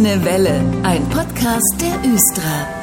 Grüne Welle, ein Podcast der Östra.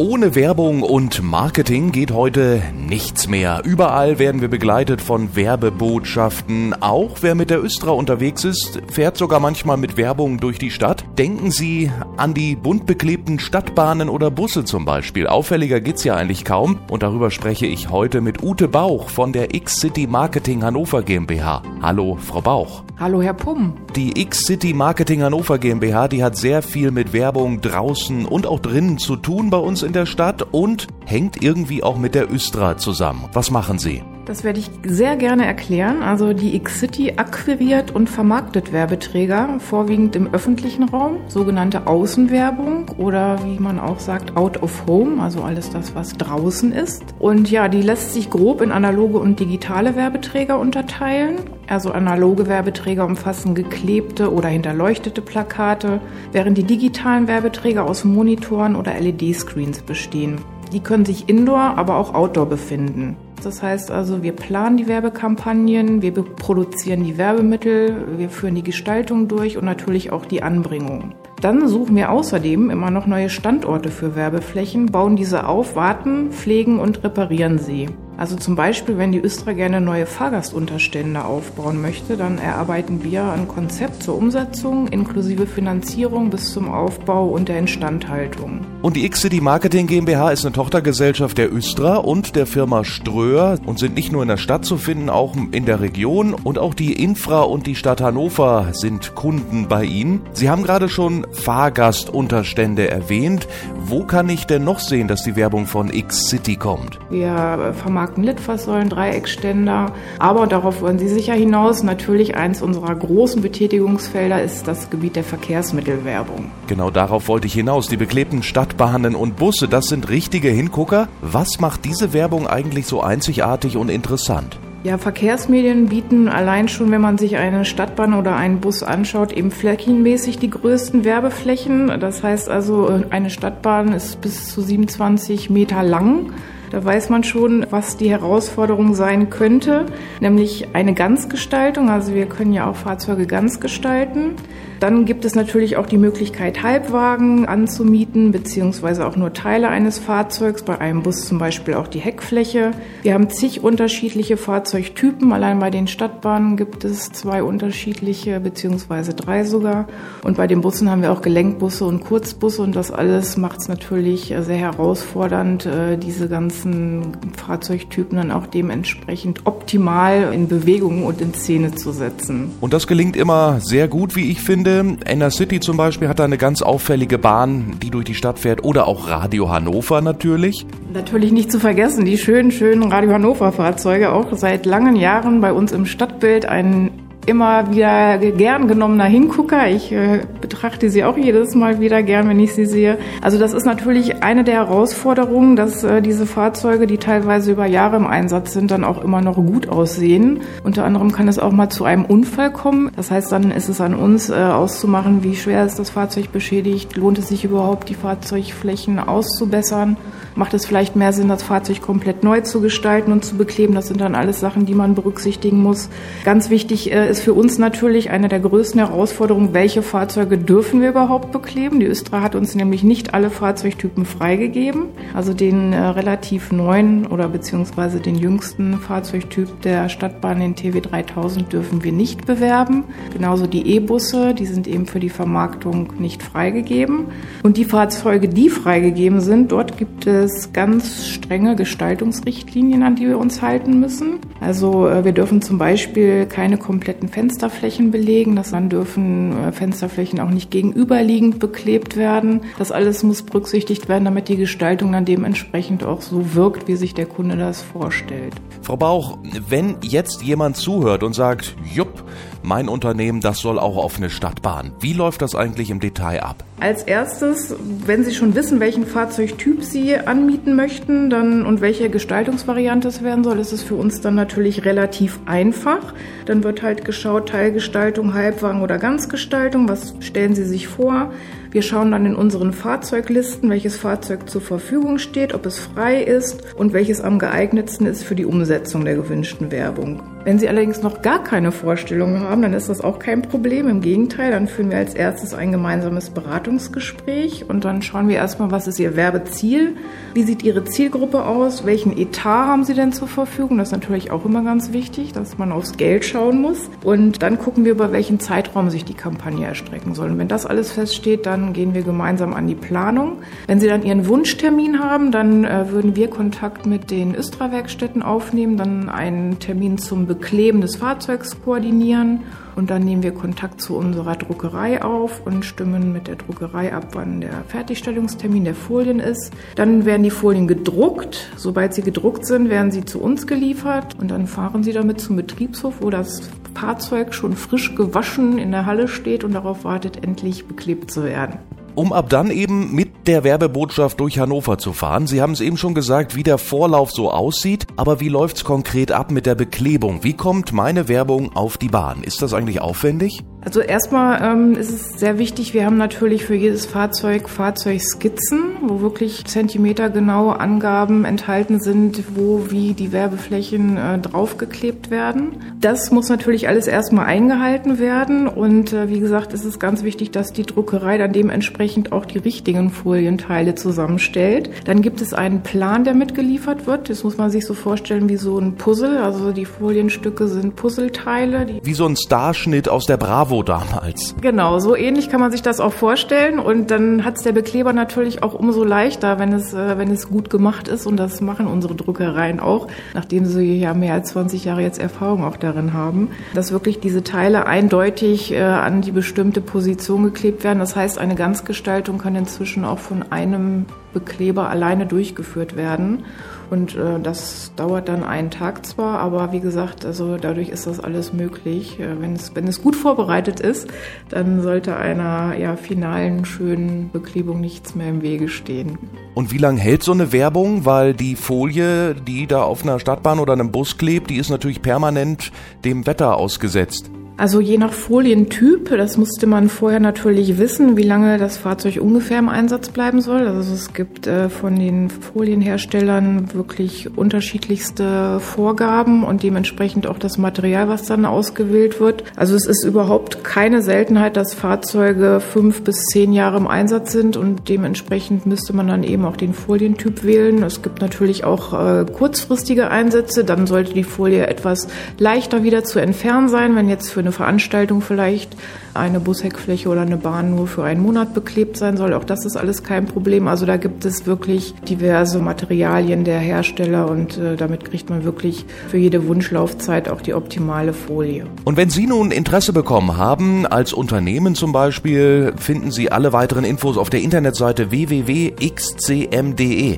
Ohne Werbung und Marketing geht heute nichts mehr. Überall werden wir begleitet von Werbebotschaften. Auch wer mit der Östra unterwegs ist, fährt sogar manchmal mit Werbung durch die Stadt. Denken Sie an die bunt beklebten Stadtbahnen oder Busse zum Beispiel. Auffälliger geht's ja eigentlich kaum. Und darüber spreche ich heute mit Ute Bauch von der X-City Marketing Hannover GmbH. Hallo, Frau Bauch. Hallo, Herr Pumm. Die X-City Marketing Hannover GmbH, die hat sehr viel mit Werbung draußen und auch drinnen zu tun bei uns in der Stadt und hängt irgendwie auch mit der Östra zusammen. Was machen Sie? Das werde ich sehr gerne erklären. Also die X-City akquiriert und vermarktet Werbeträger, vorwiegend im öffentlichen Raum, sogenannte Außenwerbung oder wie man auch sagt, out of home, also alles das, was draußen ist. Und ja, die lässt sich grob in analoge und digitale Werbeträger unterteilen. Also analoge Werbeträger umfassen geklebte oder hinterleuchtete Plakate, während die digitalen Werbeträger aus Monitoren oder LED-Screens bestehen. Die können sich indoor, aber auch outdoor befinden. Das heißt also, wir planen die Werbekampagnen, wir produzieren die Werbemittel, wir führen die Gestaltung durch und natürlich auch die Anbringung. Dann suchen wir außerdem immer noch neue Standorte für Werbeflächen, bauen diese auf, warten, pflegen und reparieren sie. Also zum Beispiel, wenn die Östra gerne neue Fahrgastunterstände aufbauen möchte, dann erarbeiten wir ein Konzept zur Umsetzung inklusive Finanzierung bis zum Aufbau und der Instandhaltung. Und die X-City Marketing GmbH ist eine Tochtergesellschaft der Östra und der Firma Ströer und sind nicht nur in der Stadt zu finden, auch in der Region und auch die Infra und die Stadt Hannover sind Kunden bei Ihnen. Sie haben gerade schon Fahrgastunterstände erwähnt. Wo kann ich denn noch sehen, dass die Werbung von X-City kommt? Wir vermarkten vermarkten Litfaßsäulen, Dreieckständer. Aber darauf wollen Sie sicher hinaus. Natürlich eins unserer großen Betätigungsfelder ist das Gebiet der Verkehrsmittelwerbung. Genau darauf wollte ich hinaus. Die beklebten Stadtbahnen und Busse, das sind richtige Hingucker. Was macht diese Werbung eigentlich so einzigartig und interessant? Ja, Verkehrsmedien bieten allein schon, wenn man sich eine Stadtbahn oder einen Bus anschaut, eben flächenmäßig die größten Werbeflächen. Das heißt also, eine Stadtbahn ist bis zu 27 Meter lang. Da weiß man schon, was die Herausforderung sein könnte, nämlich eine Ganzgestaltung. Also wir können ja auch Fahrzeuge ganz gestalten. Dann gibt es natürlich auch die Möglichkeit, Halbwagen anzumieten, beziehungsweise auch nur Teile eines Fahrzeugs, bei einem Bus zum Beispiel auch die Heckfläche. Wir haben zig unterschiedliche Fahrzeugtypen. Allein bei den Stadtbahnen gibt es zwei unterschiedliche, beziehungsweise drei sogar. Und bei den Bussen haben wir auch Gelenkbusse und Kurzbusse und das alles macht es natürlich sehr herausfordernd, äh, diese ganzen Fahrzeugtypen dann auch dementsprechend optimal in Bewegung und in Szene zu setzen. Und das gelingt immer sehr gut, wie ich finde. Ende. Inner City zum Beispiel hat da eine ganz auffällige Bahn, die durch die Stadt fährt. Oder auch Radio Hannover natürlich. Natürlich nicht zu vergessen, die schönen, schönen Radio Hannover Fahrzeuge, auch seit langen Jahren bei uns im Stadtbild ein immer wieder gern genommener Hingucker. Ich äh, betrachte sie auch jedes Mal wieder gern, wenn ich sie sehe. Also das ist natürlich eine der Herausforderungen, dass äh, diese Fahrzeuge, die teilweise über Jahre im Einsatz sind, dann auch immer noch gut aussehen. Unter anderem kann es auch mal zu einem Unfall kommen. Das heißt, dann ist es an uns äh, auszumachen, wie schwer ist das Fahrzeug beschädigt, lohnt es sich überhaupt, die Fahrzeugflächen auszubessern. Macht es vielleicht mehr Sinn, das Fahrzeug komplett neu zu gestalten und zu bekleben? Das sind dann alles Sachen, die man berücksichtigen muss. Ganz wichtig äh, ist für uns natürlich eine der größten Herausforderungen, welche Fahrzeuge dürfen wir überhaupt bekleben? Die Östra hat uns nämlich nicht alle Fahrzeugtypen freigegeben. Also den äh, relativ neuen oder beziehungsweise den jüngsten Fahrzeugtyp der Stadtbahn, den TW 3000, dürfen wir nicht bewerben. Genauso die E-Busse, die sind eben für die Vermarktung nicht freigegeben. Und die Fahrzeuge, die freigegeben sind, dort gibt es es ganz strenge Gestaltungsrichtlinien, an die wir uns halten müssen. Also äh, wir dürfen zum Beispiel keine kompletten Fensterflächen belegen. Das dann dürfen äh, Fensterflächen auch nicht gegenüberliegend beklebt werden. Das alles muss berücksichtigt werden, damit die Gestaltung dann dementsprechend auch so wirkt, wie sich der Kunde das vorstellt. Frau Bauch, wenn jetzt jemand zuhört und sagt, jupp, mein Unternehmen, das soll auch auf eine Stadtbahn. Wie läuft das eigentlich im Detail ab? Als erstes, wenn Sie schon wissen, welchen Fahrzeugtyp Sie anmieten möchten dann, und welche Gestaltungsvariante es werden soll, ist es für uns dann natürlich relativ einfach. Dann wird halt geschaut, Teilgestaltung, Halbwagen oder Ganzgestaltung. Was stellen Sie sich vor? Wir schauen dann in unseren Fahrzeuglisten, welches Fahrzeug zur Verfügung steht, ob es frei ist und welches am geeignetsten ist für die Umsetzung der gewünschten Werbung. Wenn Sie allerdings noch gar keine Vorstellung haben, dann ist das auch kein Problem. Im Gegenteil, dann führen wir als erstes ein gemeinsames Beratungsgespräch und dann schauen wir erstmal, was ist Ihr Werbeziel, wie sieht Ihre Zielgruppe aus, welchen Etat haben Sie denn zur Verfügung. Das ist natürlich auch immer ganz wichtig, dass man aufs Geld schauen muss. Und dann gucken wir, über welchen Zeitraum sich die Kampagne erstrecken soll. Und wenn das alles feststeht, dann gehen wir gemeinsam an die Planung. Wenn Sie dann Ihren Wunschtermin haben, dann äh, würden wir Kontakt mit den Östra-Werkstätten aufnehmen, dann einen Termin zum Bekleben des Fahrzeugs koordinieren und dann nehmen wir Kontakt zu unserer Druckerei auf und stimmen mit der Druckerei ab, wann der Fertigstellungstermin der Folien ist. Dann werden die Folien gedruckt. Sobald sie gedruckt sind, werden sie zu uns geliefert und dann fahren sie damit zum Betriebshof, wo das Fahrzeug schon frisch gewaschen in der Halle steht und darauf wartet, endlich beklebt zu werden um ab dann eben mit der Werbebotschaft durch Hannover zu fahren. Sie haben es eben schon gesagt, wie der Vorlauf so aussieht, aber wie läuft's konkret ab mit der Beklebung? Wie kommt meine Werbung auf die Bahn? Ist das eigentlich aufwendig? Also erstmal ähm, ist es sehr wichtig, wir haben natürlich für jedes Fahrzeug Fahrzeugskizzen, wo wirklich zentimetergenaue Angaben enthalten sind, wo wie die Werbeflächen äh, draufgeklebt werden. Das muss natürlich alles erstmal eingehalten werden und äh, wie gesagt, ist es ganz wichtig, dass die Druckerei dann dementsprechend auch die richtigen Folienteile zusammenstellt. Dann gibt es einen Plan, der mitgeliefert wird. Das muss man sich so vorstellen wie so ein Puzzle. Also die Folienstücke sind Puzzleteile. wie so ein Starschnitt aus der Bravo Bravo damals. Genau, so ähnlich kann man sich das auch vorstellen. Und dann hat es der Bekleber natürlich auch umso leichter, wenn es, äh, wenn es gut gemacht ist. Und das machen unsere Druckereien auch, nachdem sie ja mehr als 20 Jahre jetzt Erfahrung auch darin haben, dass wirklich diese Teile eindeutig äh, an die bestimmte Position geklebt werden. Das heißt, eine Ganzgestaltung kann inzwischen auch von einem Bekleber alleine durchgeführt werden. Und äh, das dauert dann einen Tag zwar, aber wie gesagt, also dadurch ist das alles möglich. Äh, wenn, es, wenn es gut vorbereitet ist, dann sollte einer ja, finalen, schönen Beklebung nichts mehr im Wege stehen. Und wie lange hält so eine Werbung? Weil die Folie, die da auf einer Stadtbahn oder einem Bus klebt, die ist natürlich permanent dem Wetter ausgesetzt. Also je nach Folientyp, das musste man vorher natürlich wissen, wie lange das Fahrzeug ungefähr im Einsatz bleiben soll. Also es gibt äh, von den Folienherstellern wirklich unterschiedlichste Vorgaben und dementsprechend auch das Material, was dann ausgewählt wird. Also es ist überhaupt keine Seltenheit, dass Fahrzeuge fünf bis zehn Jahre im Einsatz sind und dementsprechend müsste man dann eben auch den Folientyp wählen. Es gibt natürlich auch äh, kurzfristige Einsätze, dann sollte die Folie etwas leichter wieder zu entfernen sein, wenn jetzt für eine Veranstaltung vielleicht eine Busheckfläche oder eine Bahn nur für einen Monat beklebt sein soll. Auch das ist alles kein Problem. Also da gibt es wirklich diverse Materialien der Hersteller und äh, damit kriegt man wirklich für jede Wunschlaufzeit auch die optimale Folie. Und wenn Sie nun Interesse bekommen haben, als Unternehmen zum Beispiel, finden Sie alle weiteren Infos auf der Internetseite www.xcm.de.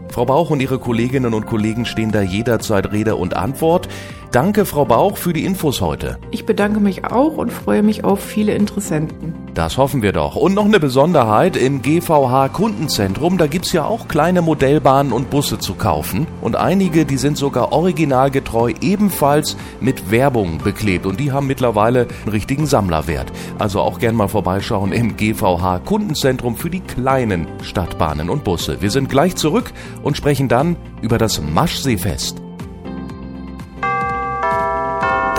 Frau Bauch und Ihre Kolleginnen und Kollegen stehen da jederzeit Rede und Antwort. Danke, Frau Bauch, für die Infos heute. Ich bedanke mich auch und freue mich auf viele Interessenten. Das hoffen wir doch. Und noch eine Besonderheit im GVH Kundenzentrum, da gibt's ja auch kleine Modellbahnen und Busse zu kaufen. Und einige, die sind sogar originalgetreu ebenfalls mit Werbung beklebt. Und die haben mittlerweile einen richtigen Sammlerwert. Also auch gern mal vorbeischauen im GVH Kundenzentrum für die kleinen Stadtbahnen und Busse. Wir sind gleich zurück und sprechen dann über das Maschseefest.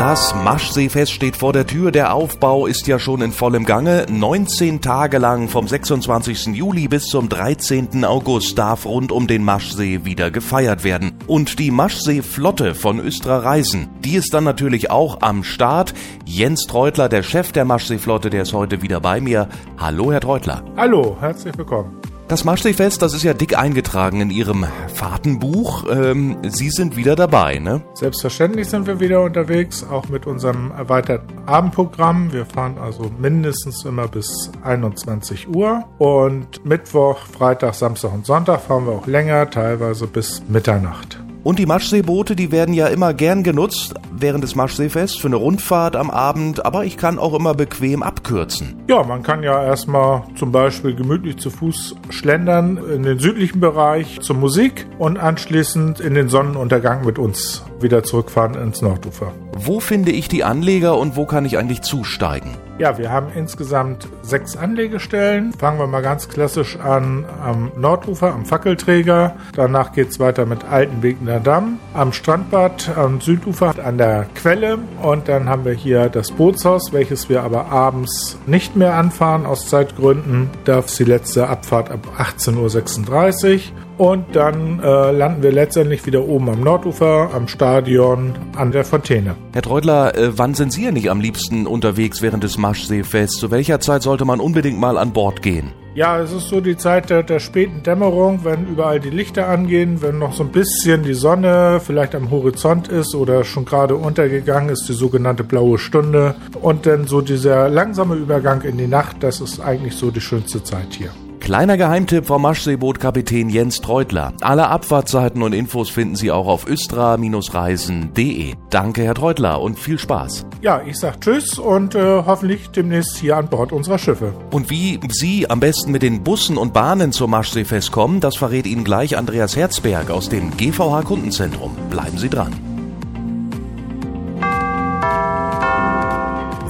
Das Maschseefest steht vor der Tür. Der Aufbau ist ja schon in vollem Gange. 19 Tage lang vom 26. Juli bis zum 13. August darf rund um den Maschsee wieder gefeiert werden. Und die Maschseeflotte von Östra Reisen, die ist dann natürlich auch am Start. Jens Treutler, der Chef der Maschseeflotte, der ist heute wieder bei mir. Hallo, Herr Treutler. Hallo, herzlich willkommen. Das Maschseefest, das ist ja dick eingetragen in Ihrem Fahrtenbuch. Ähm, Sie sind wieder dabei, ne? Selbstverständlich sind wir wieder unterwegs, auch mit unserem erweiterten Abendprogramm. Wir fahren also mindestens immer bis 21 Uhr. Und Mittwoch, Freitag, Samstag und Sonntag fahren wir auch länger, teilweise bis Mitternacht. Und die Maschseeboote, die werden ja immer gern genutzt, während des Maschseefests für eine Rundfahrt am Abend, aber ich kann auch immer bequem abkürzen. Ja, man kann ja erstmal zum Beispiel gemütlich zu Fuß schlendern in den südlichen Bereich zur Musik und anschließend in den Sonnenuntergang mit uns wieder zurückfahren ins Nordufer. Wo finde ich die Anleger und wo kann ich eigentlich zusteigen? Ja, wir haben insgesamt sechs Anlegestellen. Fangen wir mal ganz klassisch an am Nordufer, am Fackelträger. Danach geht es weiter mit Altenwegner Damm, am Strandbad, am Südufer, an der Quelle. Und dann haben wir hier das Bootshaus, welches wir aber abends nicht mehr anfahren aus Zeitgründen. Da ist die letzte Abfahrt ab 18.36 Uhr. Und dann äh, landen wir letztendlich wieder oben am Nordufer, am Stadion, an der Fontäne. Herr Treudler, äh, wann sind Sie nicht am liebsten unterwegs während des Maschseefests? Zu welcher Zeit sollte man unbedingt mal an Bord gehen? Ja, es ist so die Zeit der, der, späten Dämmerung, wenn überall die Lichter angehen, wenn noch so ein bisschen die Sonne vielleicht am Horizont ist oder schon gerade untergegangen ist, die sogenannte blaue Stunde. Und dann so dieser langsame Übergang in die Nacht, das ist eigentlich so die schönste Zeit hier. Kleiner Geheimtipp vom Maschseebootkapitän Jens Treutler. Alle Abfahrtszeiten und Infos finden Sie auch auf östra-reisen.de. Danke, Herr Treutler, und viel Spaß. Ja, ich sag Tschüss und äh, hoffentlich demnächst hier an Bord unserer Schiffe. Und wie Sie am besten mit den Bussen und Bahnen zum Maschseefest kommen, das verrät Ihnen gleich Andreas Herzberg aus dem GVH Kundenzentrum. Bleiben Sie dran.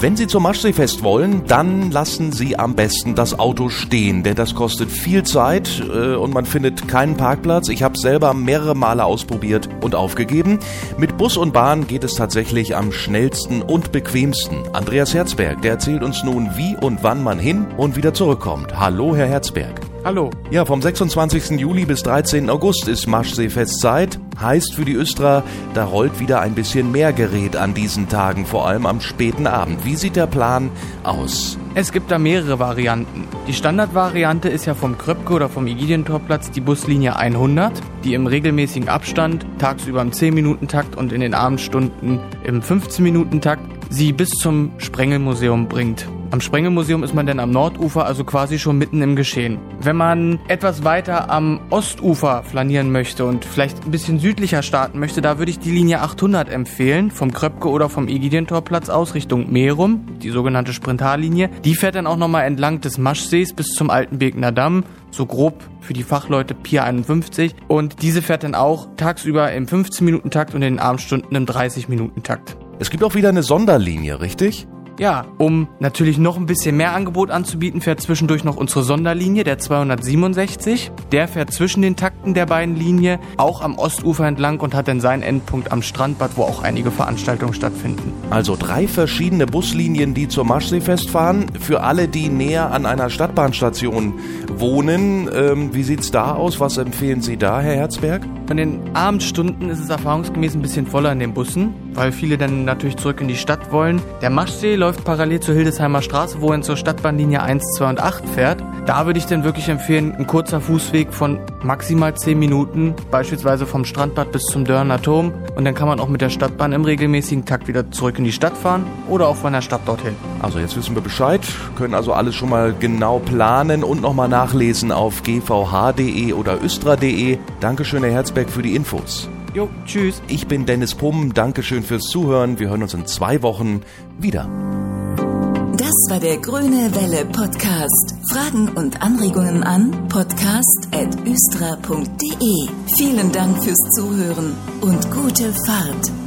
Wenn Sie zum Maschseefest wollen, dann lassen Sie am besten das Auto stehen, denn das kostet viel Zeit äh, und man findet keinen Parkplatz. Ich habe selber mehrere Male ausprobiert und aufgegeben. Mit Bus und Bahn geht es tatsächlich am schnellsten und bequemsten. Andreas Herzberg, der erzählt uns nun, wie und wann man hin und wieder zurückkommt. Hallo, Herr Herzberg. Hallo. Ja, vom 26. Juli bis 13. August ist Maschseefestzeit. Heißt für die Östra, da rollt wieder ein bisschen mehr Gerät an diesen Tagen, vor allem am späten Abend. Wie sieht der Plan aus? Es gibt da mehrere Varianten. Die Standardvariante ist ja vom Kröpke oder vom Igidientorplatz die Buslinie 100, die im regelmäßigen Abstand, tagsüber im 10-Minuten-Takt und in den Abendstunden im 15-Minuten-Takt, sie bis zum Sprengelmuseum bringt. Am Sprengelmuseum ist man dann am Nordufer, also quasi schon mitten im Geschehen. Wenn man etwas weiter am Ostufer flanieren möchte und vielleicht ein bisschen südlicher starten möchte, da würde ich die Linie 800 empfehlen, vom Kröpke oder vom Egidientorplatz aus Richtung Merum, die sogenannte Sprintarlinie. Die fährt dann auch nochmal entlang des Maschsees bis zum Altenbekener Damm, so grob für die Fachleute Pier 51. Und diese fährt dann auch tagsüber im 15-Minuten-Takt und in den Abendstunden im 30-Minuten-Takt. Es gibt auch wieder eine Sonderlinie, richtig? Ja, um natürlich noch ein bisschen mehr Angebot anzubieten, fährt zwischendurch noch unsere Sonderlinie, der 267. Der fährt zwischen den Takten der beiden Linien auch am Ostufer entlang und hat dann seinen Endpunkt am Strandbad, wo auch einige Veranstaltungen stattfinden. Also drei verschiedene Buslinien, die zur Maschseefest fahren. Für alle, die näher an einer Stadtbahnstation wohnen, ähm, wie sieht's da aus? Was empfehlen Sie da, Herr Herzberg? Von den Abendstunden ist es erfahrungsgemäß ein bisschen voller in den Bussen, weil viele dann natürlich zurück in die Stadt wollen. Der Maschsee läuft parallel zur Hildesheimer Straße, wo er zur Stadtbahnlinie 1, 2 und 8 fährt. Da würde ich dann wirklich empfehlen, ein kurzer Fußweg von maximal 10 Minuten, beispielsweise vom Strandbad bis zum Dörner Turm. Und dann kann man auch mit der Stadtbahn im regelmäßigen Takt wieder zurück in die Stadt fahren oder auch von der Stadt dorthin. Also jetzt wissen wir Bescheid, können also alles schon mal genau planen und nochmal nachlesen auf gvh.de oder östra.de. Dankeschön, Herr Herzberg, für die Infos. Jo, tschüss. Ich bin Dennis Pumm, Dankeschön fürs Zuhören. Wir hören uns in zwei Wochen wieder. Das war der Grüne Welle Podcast. Fragen und Anregungen an podcast.östra.de. Vielen Dank fürs Zuhören und gute Fahrt.